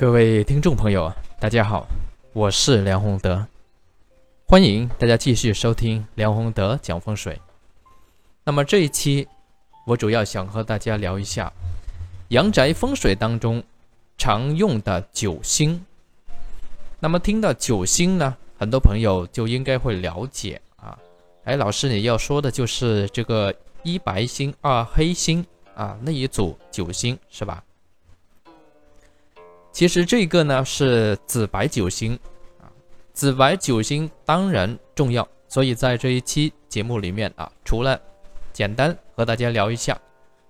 各位听众朋友，大家好，我是梁宏德，欢迎大家继续收听梁宏德讲风水。那么这一期，我主要想和大家聊一下阳宅风水当中常用的九星。那么听到九星呢，很多朋友就应该会了解啊，哎，老师你要说的就是这个一白星二黑星啊那一组九星是吧？其实这个呢是紫白九星啊，紫白九星当然重要，所以在这一期节目里面啊，除了简单和大家聊一下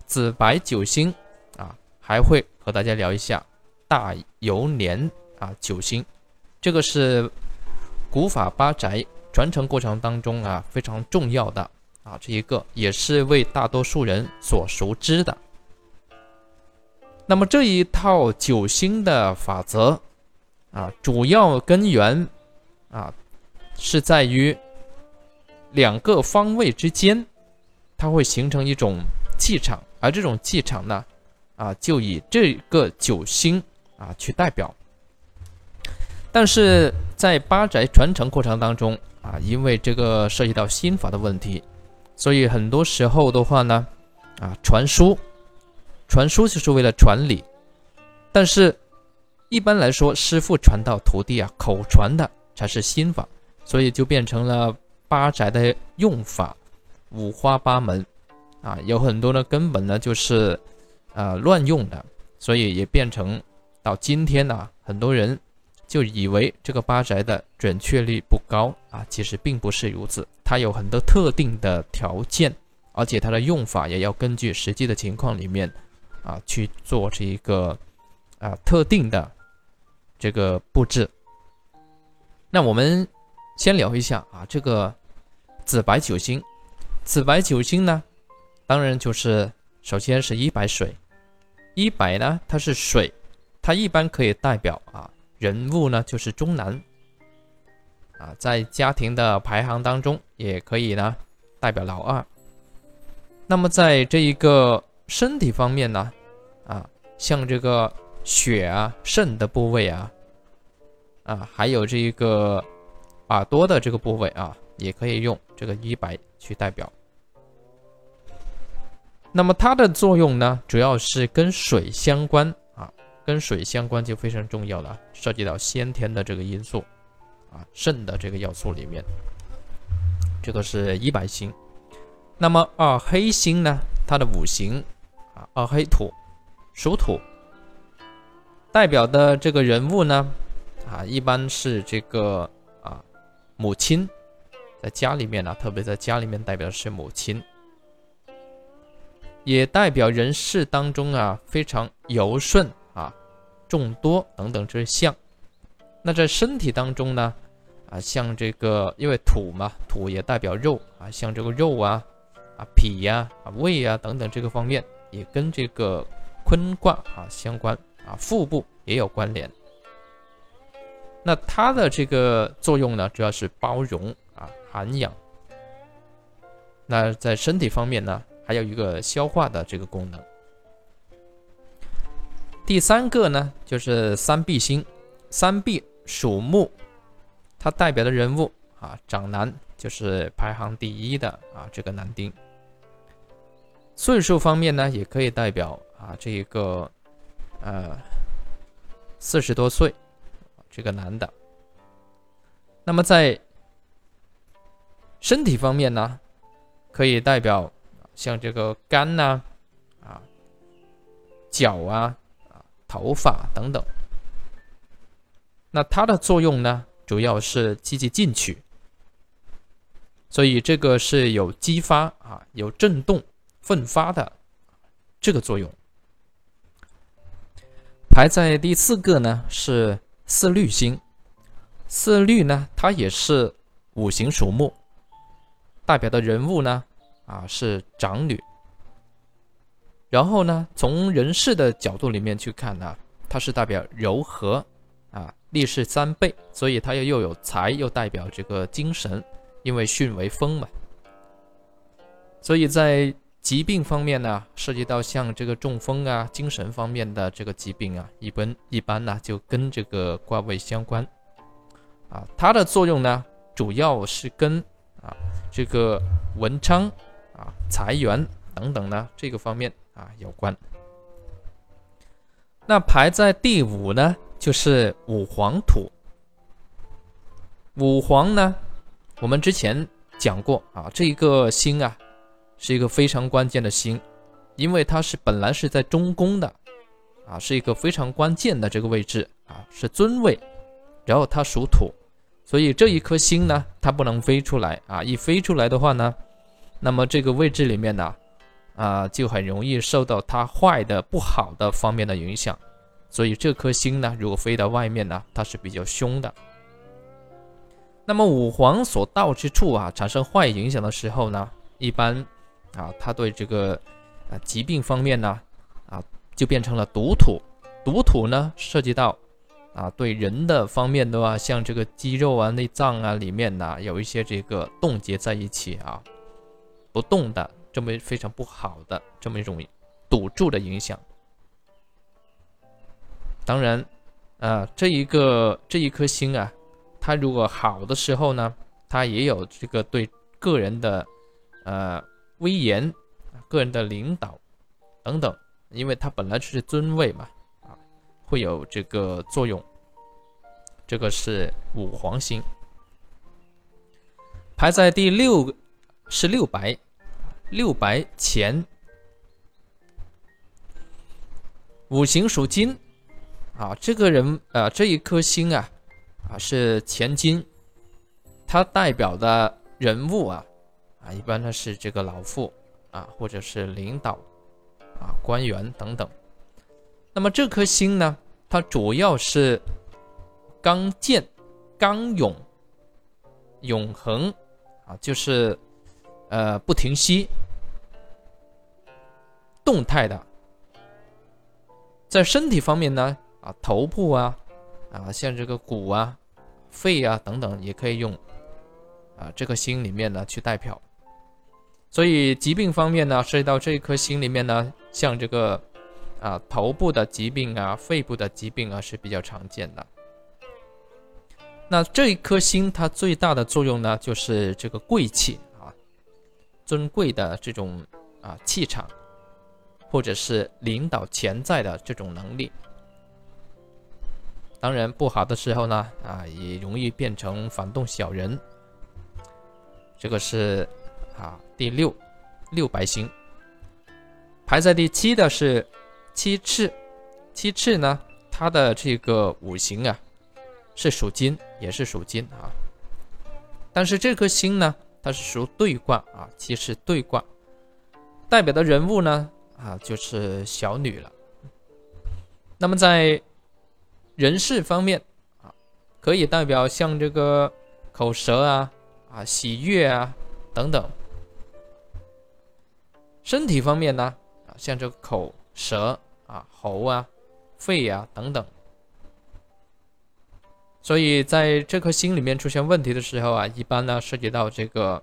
紫白九星啊，还会和大家聊一下大游年啊九星。这个是古法八宅传承过程当中啊非常重要的啊这一个，也是为大多数人所熟知的。那么这一套九星的法则啊，主要根源啊是在于两个方位之间，它会形成一种气场，而这种气场呢啊就以这个九星啊去代表。但是在八宅传承过程当中啊，因为这个涉及到心法的问题，所以很多时候的话呢，啊，传输，传输就是为了传理，但是，一般来说，师傅传到徒弟啊，口传的才是心法，所以就变成了八宅的用法五花八门，啊，有很多呢根本呢就是，呃，乱用的，所以也变成到今天呢，很多人。就以为这个八宅的准确率不高啊，其实并不是如此，它有很多特定的条件，而且它的用法也要根据实际的情况里面啊去做这一个啊特定的这个布置。那我们先聊一下啊，这个紫白九星，紫白九星呢，当然就是首先是一白水，一白呢它是水，它一般可以代表啊。人物呢，就是中男啊，在家庭的排行当中，也可以呢代表老二。那么在这一个身体方面呢，啊，像这个血啊、肾的部位啊，啊，还有这一个耳朵的这个部位啊，也可以用这个一白去代表。那么它的作用呢，主要是跟水相关啊。跟水相关就非常重要了，涉及到先天的这个因素，啊，肾的这个要素里面，这个是一白星。那么二黑星呢？它的五行啊，黑土，属土，代表的这个人物呢，啊，一般是这个啊，母亲，在家里面呢，特别在家里面代表的是母亲，也代表人事当中啊，非常柔顺啊。众多等等这些象，那在身体当中呢，啊，像这个因为土嘛，土也代表肉啊，像这个肉啊，啊脾呀、啊胃啊等等这个方面，也跟这个坤卦啊相关啊，腹部也有关联。那它的这个作用呢，主要是包容啊、涵养。那在身体方面呢，还有一个消化的这个功能。第三个呢，就是三碧星，三碧属木，它代表的人物啊，长男就是排行第一的啊，这个男丁。岁数方面呢，也可以代表啊，这一个呃四十多岁这个男的。那么在身体方面呢，可以代表像这个肝呐，啊，脚啊啊。头发等等，那它的作用呢，主要是积极进取，所以这个是有激发啊，有震动、奋发的这个作用。排在第四个呢是四绿星，四绿呢它也是五行属木，代表的人物呢啊是长女。然后呢，从人事的角度里面去看呢，它是代表柔和，啊，力士三倍，所以它又又有财，又代表这个精神，因为巽为风嘛。所以在疾病方面呢，涉及到像这个中风啊、精神方面的这个疾病啊，一般一般呢就跟这个卦位相关啊。它的作用呢，主要是跟啊这个文昌啊、财源等等呢这个方面啊有关。那排在第五呢，就是五黄土。五黄呢，我们之前讲过啊，这一个星啊，是一个非常关键的星，因为它是本来是在中宫的，啊，是一个非常关键的这个位置啊，是尊位，然后它属土，所以这一颗星呢，它不能飞出来啊，一飞出来的话呢，那么这个位置里面呢。啊，就很容易受到它坏的、不好的方面的影响，所以这颗星呢，如果飞到外面呢，它是比较凶的。那么五黄所到之处啊，产生坏影响的时候呢，一般啊，它对这个啊疾病方面呢，啊就变成了毒土。毒土呢，涉及到啊对人的方面的话，像这个肌肉啊、内脏啊里面呢，有一些这个冻结在一起啊，不动的。这么非常不好的这么一种堵住的影响。当然，啊，这一个这一颗星啊，它如果好的时候呢，它也有这个对个人的呃威严、个人的领导等等，因为它本来就是尊位嘛，啊，会有这个作用。这个是五黄星，排在第六个是六白。六白前，五行属金，啊，这个人啊，这一颗星啊，啊是前金，它代表的人物啊，啊一般呢是这个老妇啊，或者是领导啊官员等等。那么这颗星呢，它主要是刚健、刚勇、永恒啊，就是呃不停息。动态的，在身体方面呢，啊，头部啊，啊，像这个骨啊、肺啊等等，也可以用啊这颗星里面呢去代表。所以疾病方面呢，涉及到这一颗心里面呢，像这个啊头部的疾病啊、肺部的疾病啊是比较常见的。那这一颗心它最大的作用呢，就是这个贵气啊，尊贵的这种啊气场。或者是领导潜在的这种能力，当然不好的时候呢，啊，也容易变成反动小人。这个是啊第六六白星，排在第七的是七赤，七赤呢，它的这个五行啊是属金，也是属金啊，但是这颗星呢，它是属对卦啊，七赤对卦，代表的人物呢。啊，就是小女了。那么在人事方面啊，可以代表像这个口舌啊、啊喜悦啊等等。身体方面呢，啊像这个口舌啊、喉啊、肺啊等等。所以在这颗心里面出现问题的时候啊，一般呢涉及到这个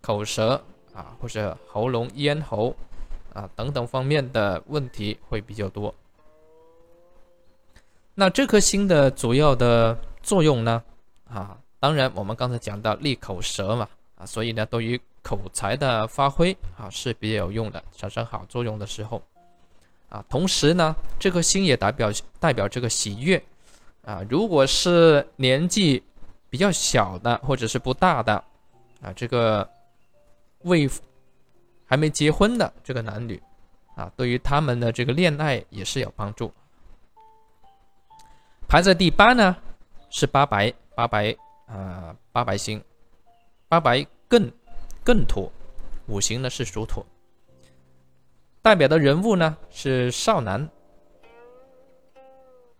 口舌啊，或者喉咙、咽喉。啊，等等方面的问题会比较多。那这颗星的主要的作用呢？啊，当然我们刚才讲到利口舌嘛，啊，所以呢，对于口才的发挥啊是比较有用的，产生好作用的时候，啊，同时呢，这颗星也代表代表这个喜悦，啊，如果是年纪比较小的或者是不大的，啊，这个未。还没结婚的这个男女，啊，对于他们的这个恋爱也是有帮助。排在第八呢是八白，八白啊，八白星，八白艮艮土，五行呢是属土，代表的人物呢是少男，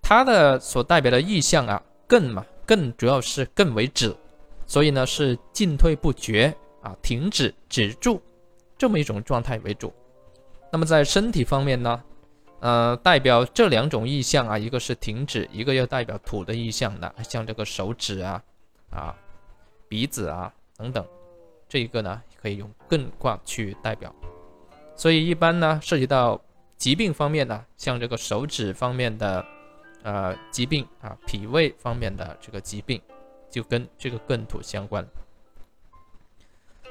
他的所代表的意象啊，艮嘛，艮主要是艮为止，所以呢是进退不绝啊，停止止住。这么一种状态为主，那么在身体方面呢，呃，代表这两种意象啊，一个是停止，一个要代表土的意象的，像这个手指啊、啊鼻子啊等等，这一个呢可以用艮卦去代表。所以一般呢涉及到疾病方面呢，像这个手指方面的呃疾病啊，脾胃方面的这个疾病，就跟这个艮土相关。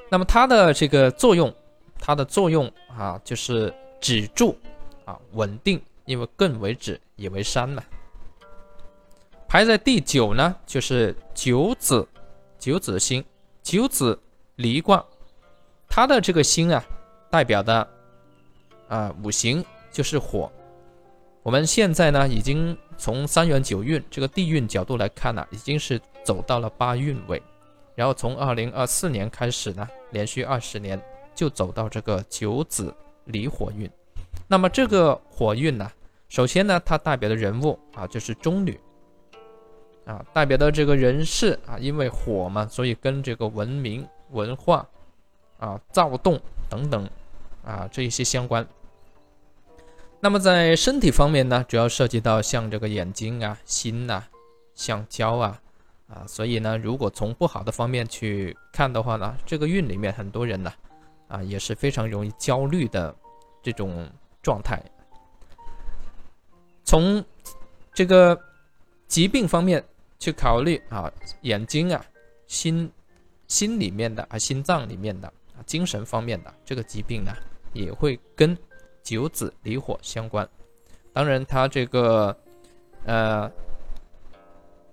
那么它的这个作用，它的作用啊，就是止住啊，稳定，因为艮为止，也为山嘛。排在第九呢，就是九子，九子星，九子离卦，它的这个星啊，代表的啊五行就是火。我们现在呢，已经从三元九运这个地运角度来看呢，已经是走到了八运位。然后从二零二四年开始呢，连续二十年就走到这个九子离火运。那么这个火运呢，首先呢，它代表的人物啊就是中女啊，代表的这个人事啊，因为火嘛，所以跟这个文明、文化啊、躁动等等啊这一些相关。那么在身体方面呢，主要涉及到像这个眼睛啊、心呐、橡胶啊。啊，所以呢，如果从不好的方面去看的话呢，这个运里面很多人呢，啊，也是非常容易焦虑的这种状态。从这个疾病方面去考虑啊，眼睛啊、心心里面的啊、心脏里面的啊、精神方面的这个疾病呢，也会跟九子离火相关。当然，它这个呃。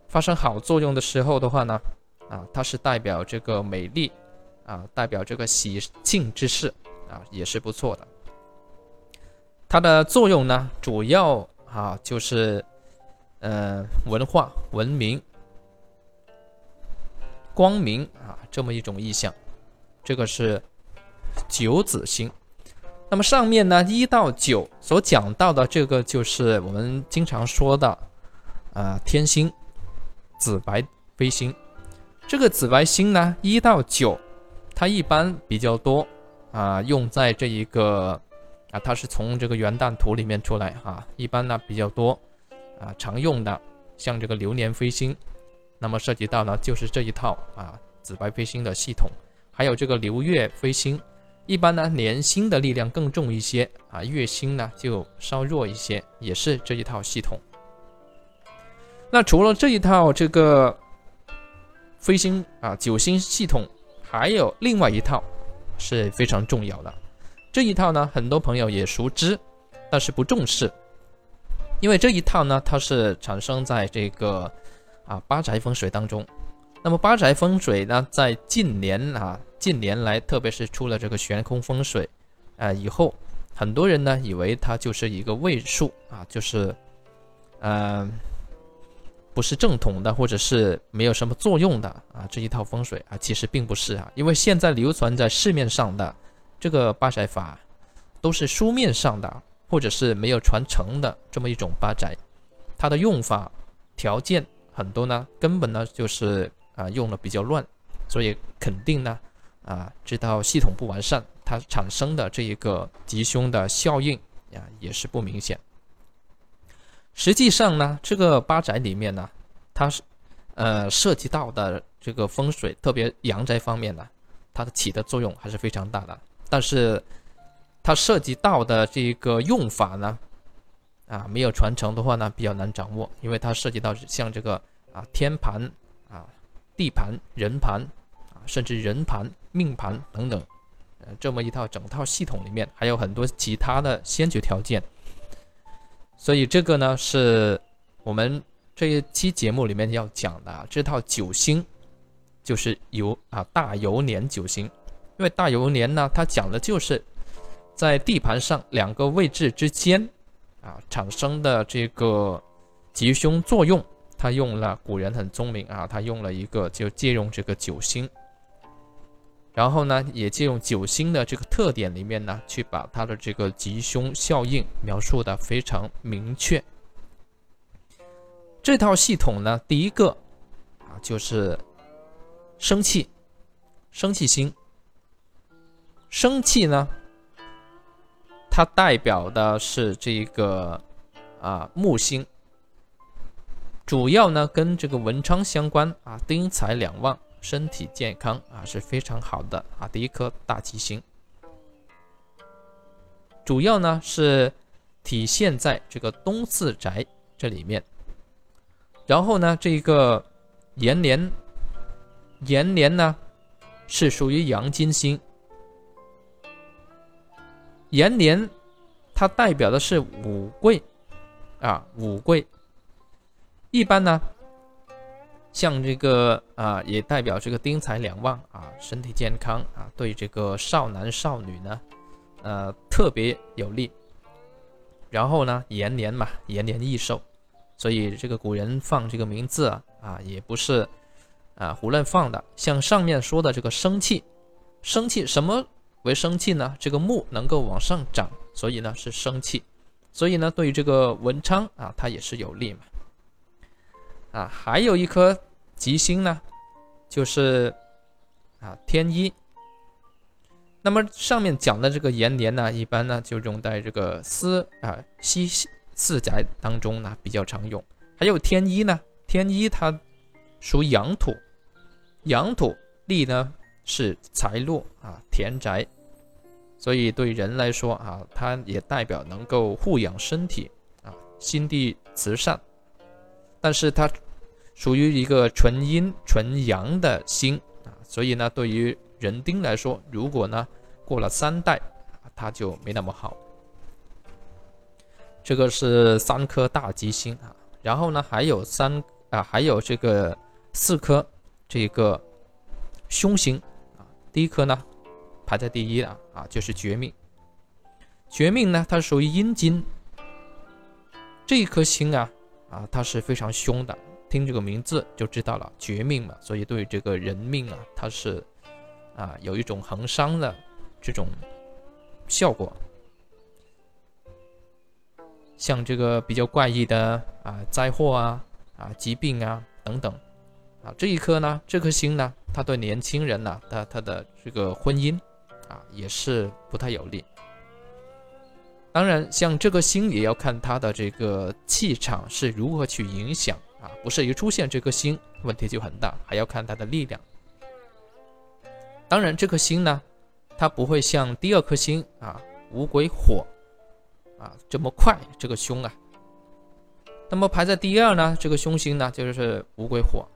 发生好作用的时候的话呢，啊，它是代表这个美丽，啊，代表这个喜庆之事，啊，也是不错的。它的作用呢，主要啊就是，呃，文化、文明、光明啊这么一种意象。这个是九子星。那么上面呢一到九所讲到的这个就是我们经常说的，啊，天星。紫白飞星，这个紫白星呢，一到九，它一般比较多啊，用在这一个啊，它是从这个元旦图里面出来啊，一般呢比较多啊，常用的像这个流年飞星，那么涉及到呢就是这一套啊，紫白飞星的系统，还有这个流月飞星，一般呢年星的力量更重一些啊，月星呢就稍弱一些，也是这一套系统。那除了这一套这个飞星啊九星系统，还有另外一套是非常重要的。这一套呢，很多朋友也熟知，但是不重视，因为这一套呢，它是产生在这个啊八宅风水当中。那么八宅风水呢，在近年啊近年来，特别是出了这个悬空风水啊以后，很多人呢以为它就是一个位数啊，就是嗯。不是正统的，或者是没有什么作用的啊，这一套风水啊，其实并不是啊，因为现在流传在市面上的这个八宅法，都是书面上的，或者是没有传承的这么一种八宅，它的用法条件很多呢，根本呢就是啊用的比较乱，所以肯定呢啊这套系统不完善，它产生的这一个吉凶的效应呀也是不明显。实际上呢，这个八宅里面呢，它是，呃，涉及到的这个风水，特别阳宅方面呢，它的起的作用还是非常大的。但是，它涉及到的这一个用法呢，啊，没有传承的话呢，比较难掌握，因为它涉及到像这个啊天盘啊、地盘、人盘啊，甚至人盘、命盘等等，呃，这么一套整套系统里面，还有很多其他的先决条件。所以这个呢，是我们这一期节目里面要讲的啊这套九星，就是由啊大游年九星。因为大游年呢，它讲的就是在地盘上两个位置之间啊产生的这个吉凶作用。他用了古人很聪明啊，他用了一个就借用这个九星。然后呢，也借用九星的这个特点里面呢，去把它的这个吉凶效应描述的非常明确。这套系统呢，第一个啊就是生气，生气星。生气呢，它代表的是这个啊木星，主要呢跟这个文昌相关啊，丁财两旺。身体健康啊是非常好的啊，第一颗大吉星。主要呢是体现在这个东四宅这里面。然后呢，这个延年，延年呢是属于阳金星。延年它代表的是五贵啊，五贵。一般呢，像这个啊，也代表这个丁财两旺啊，身体健康啊，对这个少男少女呢，呃，特别有利。然后呢，延年嘛，延年益寿。所以这个古人放这个名字啊，啊也不是啊胡乱放的。像上面说的这个生气，生气什么为生气呢？这个木能够往上涨，所以呢是生气。所以呢对于这个文昌啊，它也是有利嘛。啊，还有一颗吉星呢，就是啊天一。那么上面讲的这个延年呢，一般呢就用在这个司啊西。四宅当中呢比较常用，还有天一呢，天一它属阳土，阳土利呢是财路啊田宅，所以对人来说啊，它也代表能够护养身体啊，心地慈善，但是它属于一个纯阴纯阳的星啊，所以呢，对于人丁来说，如果呢过了三代，它就没那么好。这个是三颗大吉星啊，然后呢还有三啊，还有这个四颗这个凶星啊。第一颗呢排在第一的啊，就是绝命。绝命呢，它属于阴金。这一颗星啊啊，它是非常凶的，听这个名字就知道了，绝命嘛，所以对这个人命啊，它是啊有一种横伤的这种效果。像这个比较怪异的啊灾祸啊啊疾病啊等等，啊这一颗呢这颗星呢，它对年轻人呢，他他的这个婚姻啊也是不太有利。当然，像这个星也要看它的这个气场是如何去影响啊，不是一出现这颗星问题就很大，还要看它的力量。当然，这颗星呢，它不会像第二颗星啊五鬼火。啊，这么快，这个凶啊！那么排在第二呢？这个凶星呢，就是五鬼火。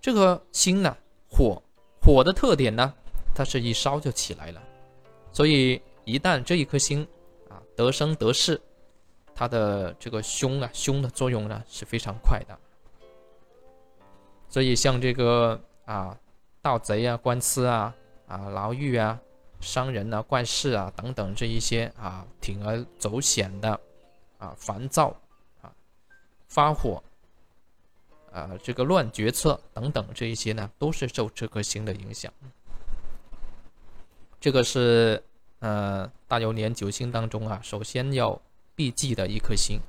这颗星呢，火火的特点呢，它是一烧就起来了。所以一旦这一颗星啊得生得势，它的这个凶啊凶的作用呢是非常快的。所以像这个啊盗贼啊官司啊啊牢狱啊。商人啊、怪事啊等等这一些啊，铤而走险的啊，烦躁啊、发火啊，这个乱决策等等这一些呢，都是受这颗星的影响。这个是呃大流年九星当中啊，首先要避忌的一颗星。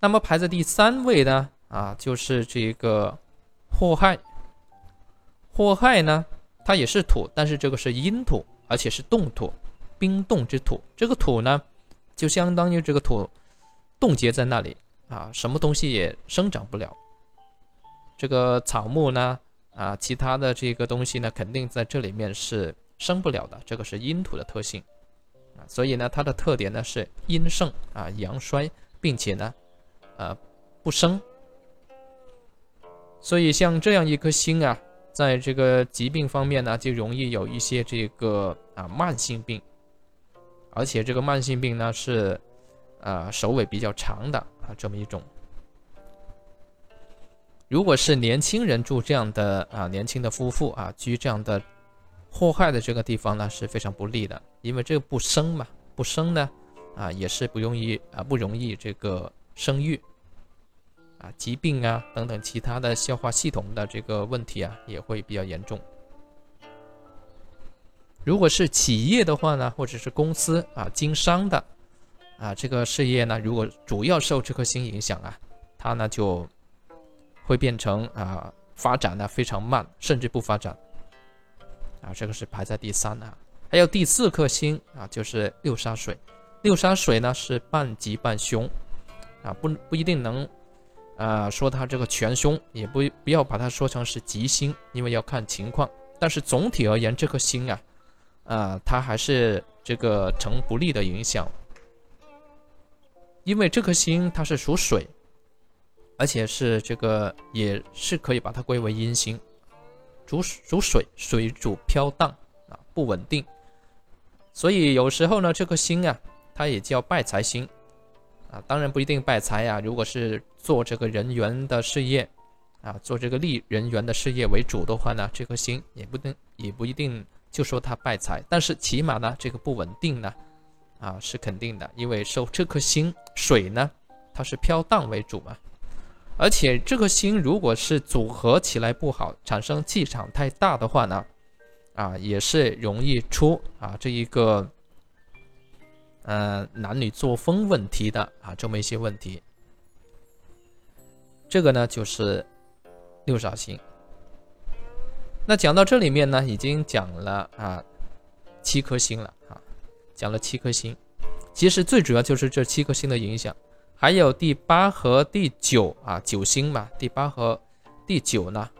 那么排在第三位呢啊，就是这个祸害。祸害呢？它也是土，但是这个是阴土，而且是冻土，冰冻之土。这个土呢，就相当于这个土冻结在那里啊，什么东西也生长不了。这个草木呢，啊，其他的这个东西呢，肯定在这里面是生不了的。这个是阴土的特性啊，所以呢，它的特点呢是阴盛啊，阳衰，并且呢，呃，不生。所以像这样一颗星啊。在这个疾病方面呢，就容易有一些这个啊慢性病，而且这个慢性病呢是，呃首尾比较长的啊这么一种。如果是年轻人住这样的啊年轻的夫妇啊居这样的祸害的这个地方呢是非常不利的，因为这个不生嘛，不生呢啊也是不容易啊不容易这个生育。啊，疾病啊等等其他的消化系统的这个问题啊，也会比较严重。如果是企业的话呢，或者是公司啊，经商的啊，这个事业呢，如果主要受这颗星影响啊，它呢就会变成啊发展呢非常慢，甚至不发展。啊，这个是排在第三啊。还有第四颗星啊，就是六杀水。六杀水呢是半吉半凶啊，不不一定能。啊，说它这个全凶也不不要把它说成是吉星，因为要看情况。但是总体而言，这颗星啊，啊，它还是这个成不利的影响。因为这颗星它是属水，而且是这个也是可以把它归为阴星，主属水，水主飘荡啊，不稳定。所以有时候呢，这颗星啊，它也叫败财星啊，当然不一定败财啊。如果是做这个人缘的事业啊，做这个利人缘的事业为主的话呢，这颗星也不定也不一定就说它败财，但是起码呢，这个不稳定呢。啊，是肯定的，因为受这颗星水呢，它是飘荡为主嘛，而且这颗星如果是组合起来不好，产生气场太大的话呢，啊，也是容易出啊这一个，呃，男女作风问题的啊这么一些问题。这个呢就是六煞星。那讲到这里面呢，已经讲了啊七颗星了啊。讲了七颗星，其实最主要就是这七颗星的影响，还有第八和第九啊，九星嘛，第八和第九呢，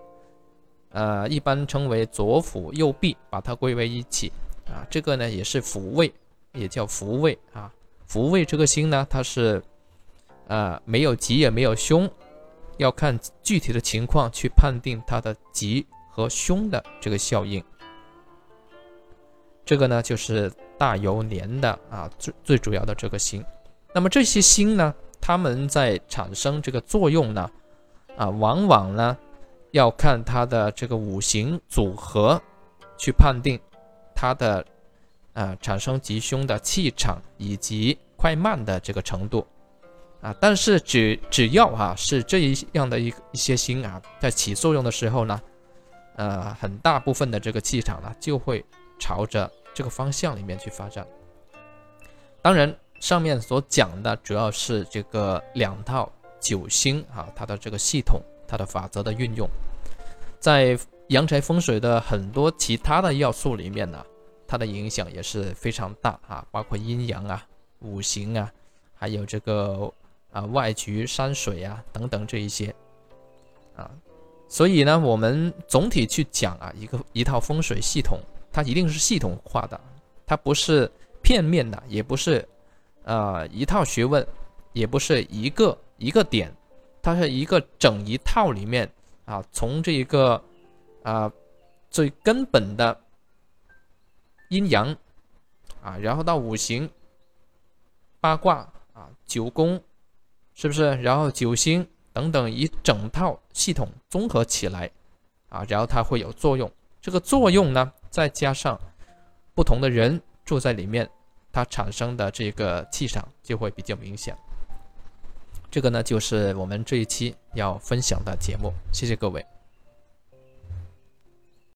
呃，一般称为左辅右弼，把它归为一起啊。这个呢也是辅位，也叫福位啊。福位这个星呢，它是呃没有吉也没有凶，要看具体的情况去判定它的吉和凶的这个效应。这个呢就是大游年的啊最最主要的这个星，那么这些星呢，它们在产生这个作用呢，啊，往往呢要看它的这个五行组合，去判定它的啊产生吉凶的气场以及快慢的这个程度，啊，但是只只要啊是这一样的一一些星啊在起作用的时候呢，呃，很大部分的这个气场呢就会朝着。这个方向里面去发展。当然，上面所讲的主要是这个两套九星啊，它的这个系统、它的法则的运用，在阳宅风水的很多其他的要素里面呢，它的影响也是非常大啊，包括阴阳啊、五行啊，还有这个啊外局山水啊等等这一些啊。所以呢，我们总体去讲啊，一个一套风水系统。它一定是系统化的，它不是片面的，也不是，呃，一套学问，也不是一个一个点，它是一个整一套里面啊，从这一个啊最根本的阴阳啊，然后到五行、八卦啊、九宫，是不是？然后九星等等一整套系统综合起来啊，然后它会有作用。这个作用呢？再加上不同的人住在里面，它产生的这个气场就会比较明显。这个呢，就是我们这一期要分享的节目。谢谢各位。